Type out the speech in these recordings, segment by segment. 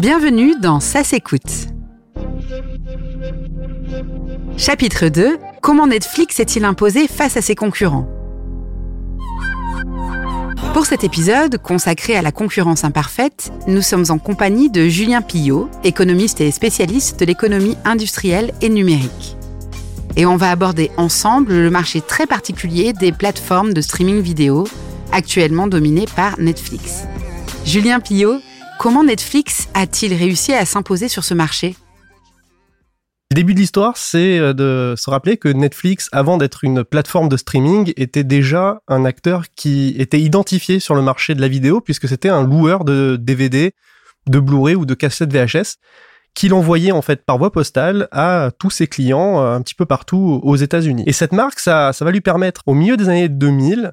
Bienvenue dans Ça s'écoute. Chapitre 2 Comment Netflix s'est-il imposé face à ses concurrents? Pour cet épisode, consacré à la concurrence imparfaite, nous sommes en compagnie de Julien Pillot, économiste et spécialiste de l'économie industrielle et numérique. Et on va aborder ensemble le marché très particulier des plateformes de streaming vidéo, actuellement dominées par Netflix. Julien Pillot, comment Netflix a-t-il réussi à s'imposer sur ce marché? Le début de l'histoire, c'est euh, de se rappeler que Netflix, avant d'être une plateforme de streaming, était déjà un acteur qui était identifié sur le marché de la vidéo, puisque c'était un loueur de DVD, de Blu-ray ou de cassettes VHS, qu'il envoyait en fait par voie postale à tous ses clients euh, un petit peu partout aux États-Unis. Et cette marque, ça, ça va lui permettre, au milieu des années 2000,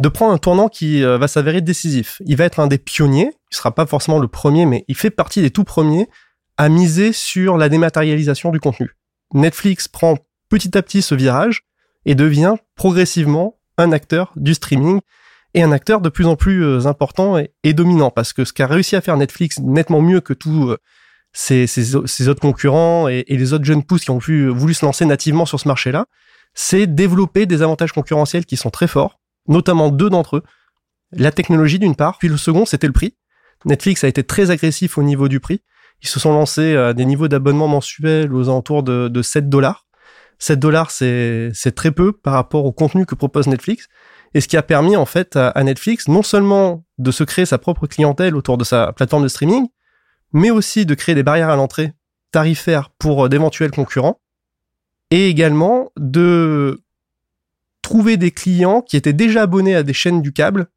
de prendre un tournant qui euh, va s'avérer décisif. Il va être un des pionniers, il sera pas forcément le premier, mais il fait partie des tout premiers à miser sur la dématérialisation du contenu. Netflix prend petit à petit ce virage et devient progressivement un acteur du streaming et un acteur de plus en plus euh, important et, dominant parce que ce qu'a réussi à faire Netflix nettement mieux que tous ses, ses, autres concurrents et, les autres jeunes pousses qui ont voulu se lancer nativement sur ce marché-là, c'est développer des avantages concurrentiels qui sont très forts notamment deux d'entre eux. La technologie d'une part, puis le second c'était le prix. Netflix a été très agressif au niveau du prix. Ils se sont lancés à des niveaux d'abonnement mensuels aux alentours de, de 7 dollars. 7 dollars c'est très peu par rapport au contenu que propose Netflix. Et ce qui a permis en fait à, Netflix non seulement de se créer sa propre clientèle autour de sa plateforme de streaming, mais aussi de créer des barrières à l'entrée tarifaires pour d'éventuels concurrents, et également de trouver des clients qui étaient déjà abonnés à des chaînes du câble,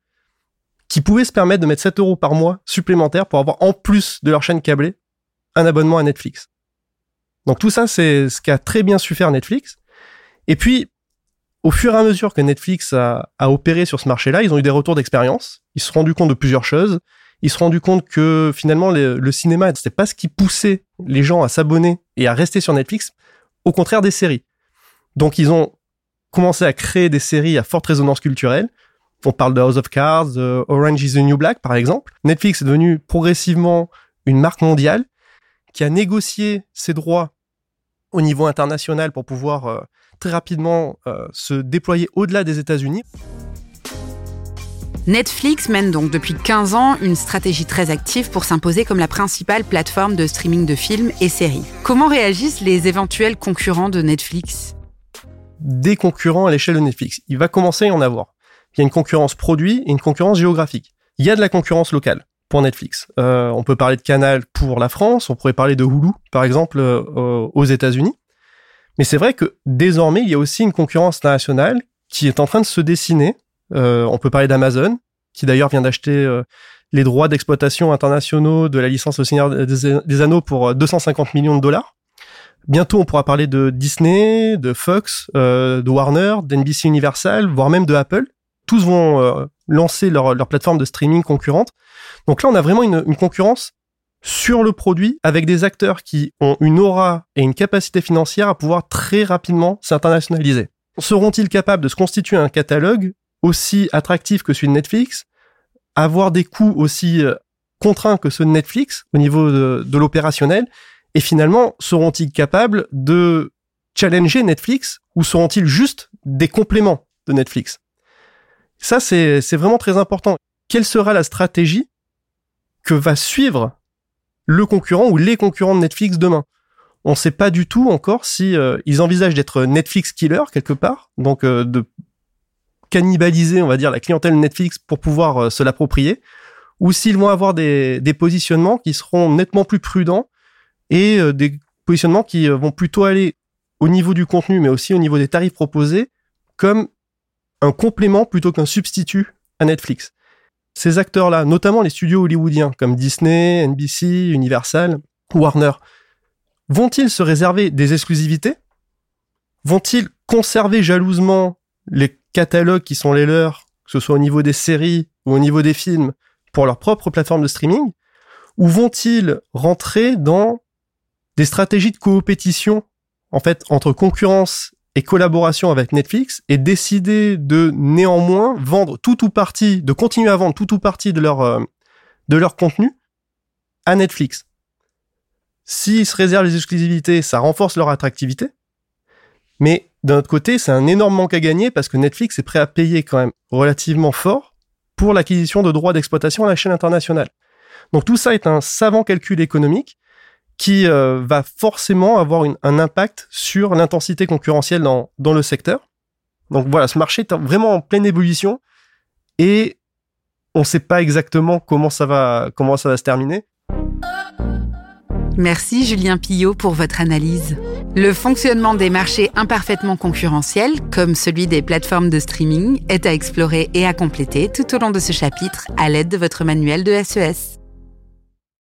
qui pouvaient se permettre de mettre 7 euros par mois supplémentaires pour avoir en plus de leur chaîne câblée un abonnement à Netflix. Donc tout ça, c'est ce qu'a très bien su faire Netflix. Et puis, au fur et à mesure que Netflix a, opéré sur ce marché-là, ils ont eu des retours d'expérience. Ils se sont rendus compte de plusieurs choses. Ils se sont rendus compte que finalement, le, le cinéma, c'était pas ce qui poussait les gens à s'abonner et à rester sur Netflix. Au contraire des séries. Donc ils ont commencé à créer des séries à forte résonance culturelle. On parle de House of Cards, Orange is the New Black par exemple. Netflix est devenu progressivement une marque mondiale qui a négocié ses droits au niveau international pour pouvoir euh, très rapidement euh, se déployer au-delà des États-Unis. Netflix mène donc depuis 15 ans une stratégie très active pour s'imposer comme la principale plateforme de streaming de films et séries. Comment réagissent les éventuels concurrents de Netflix? Des concurrents à l'échelle de Netflix. Il va commencer à y en avoir. Il y a une concurrence produit et une concurrence géographique. Il y a de la concurrence locale pour Netflix. Euh, on peut parler de Canal pour la France, on pourrait parler de Hulu, par exemple, euh, aux États-Unis. Mais c'est vrai que désormais, il y a aussi une concurrence internationale qui est en train de se dessiner. Euh, on peut parler d'Amazon, qui d'ailleurs vient d'acheter les droits d'exploitation internationaux de la licence au Seigneur des Anneaux pour 250 millions de dollars. Bientôt, on pourra parler de Disney, de Fox, de Warner, d'NBC Universal, voire même de Apple. Tous vont euh, lancer leur, plateforme de streaming concurrente. Donc là, on a vraiment une, une, concurrence sur le produit avec des acteurs qui ont une aura et une capacité financière à pouvoir très rapidement s'internationaliser. Seront-ils capables de se constituer un catalogue aussi attractif que celui de Netflix, avoir des coûts aussi euh, contraints que ceux de Netflix au niveau de, de l'opérationnel et finalement, seront-ils capables de challenger Netflix ou seront-ils juste des compléments de Netflix? Ça, c'est vraiment très important. Quelle sera la stratégie que va suivre le concurrent ou les concurrents de Netflix demain? On ne sait pas du tout encore si euh, ils envisagent d'être Netflix killer quelque part, donc euh, de cannibaliser, on va dire, la clientèle Netflix pour pouvoir euh, se l'approprier, ou s'ils vont avoir des, des positionnements qui seront nettement plus prudents et euh, des positionnements qui vont plutôt aller au niveau du contenu, mais aussi au niveau des tarifs proposés, comme un complément plutôt qu'un substitut à Netflix. Ces acteurs-là, notamment les studios hollywoodiens comme Disney, NBC, Universal, Warner, vont-ils se réserver des exclusivités? Vont-ils conserver jalousement les catalogues qui sont les leurs, que ce soit au niveau des séries ou au niveau des films, pour leur propre plateforme de streaming? Ou vont-ils rentrer dans des stratégies de coopétition en fait entre concurrence et collaboration avec Netflix et décider de néanmoins vendre tout ou partie, de continuer à vendre tout ou partie de leur euh, de leur contenu à Netflix. S'ils se réservent les exclusivités, ça renforce leur attractivité. Mais d'un autre côté, c'est un énorme manque à gagner parce que Netflix est prêt à payer quand même relativement fort pour l'acquisition de droits d'exploitation à la chaîne internationale. Donc tout ça est un savant calcul économique qui euh, va forcément avoir un impact sur l'intensité concurrentielle dans, le secteur. Donc voilà, ce marché est vraiment en pleine ébullition et on ne sait pas exactement comment ça va, comment ça va se terminer. Merci Julien Pillot pour votre analyse. Le fonctionnement des marchés imparfaitement concurrentiels, comme celui des plateformes de streaming, est à explorer et à compléter tout au long de ce chapitre à l'aide de votre manuel de SES.